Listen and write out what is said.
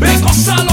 Mais quand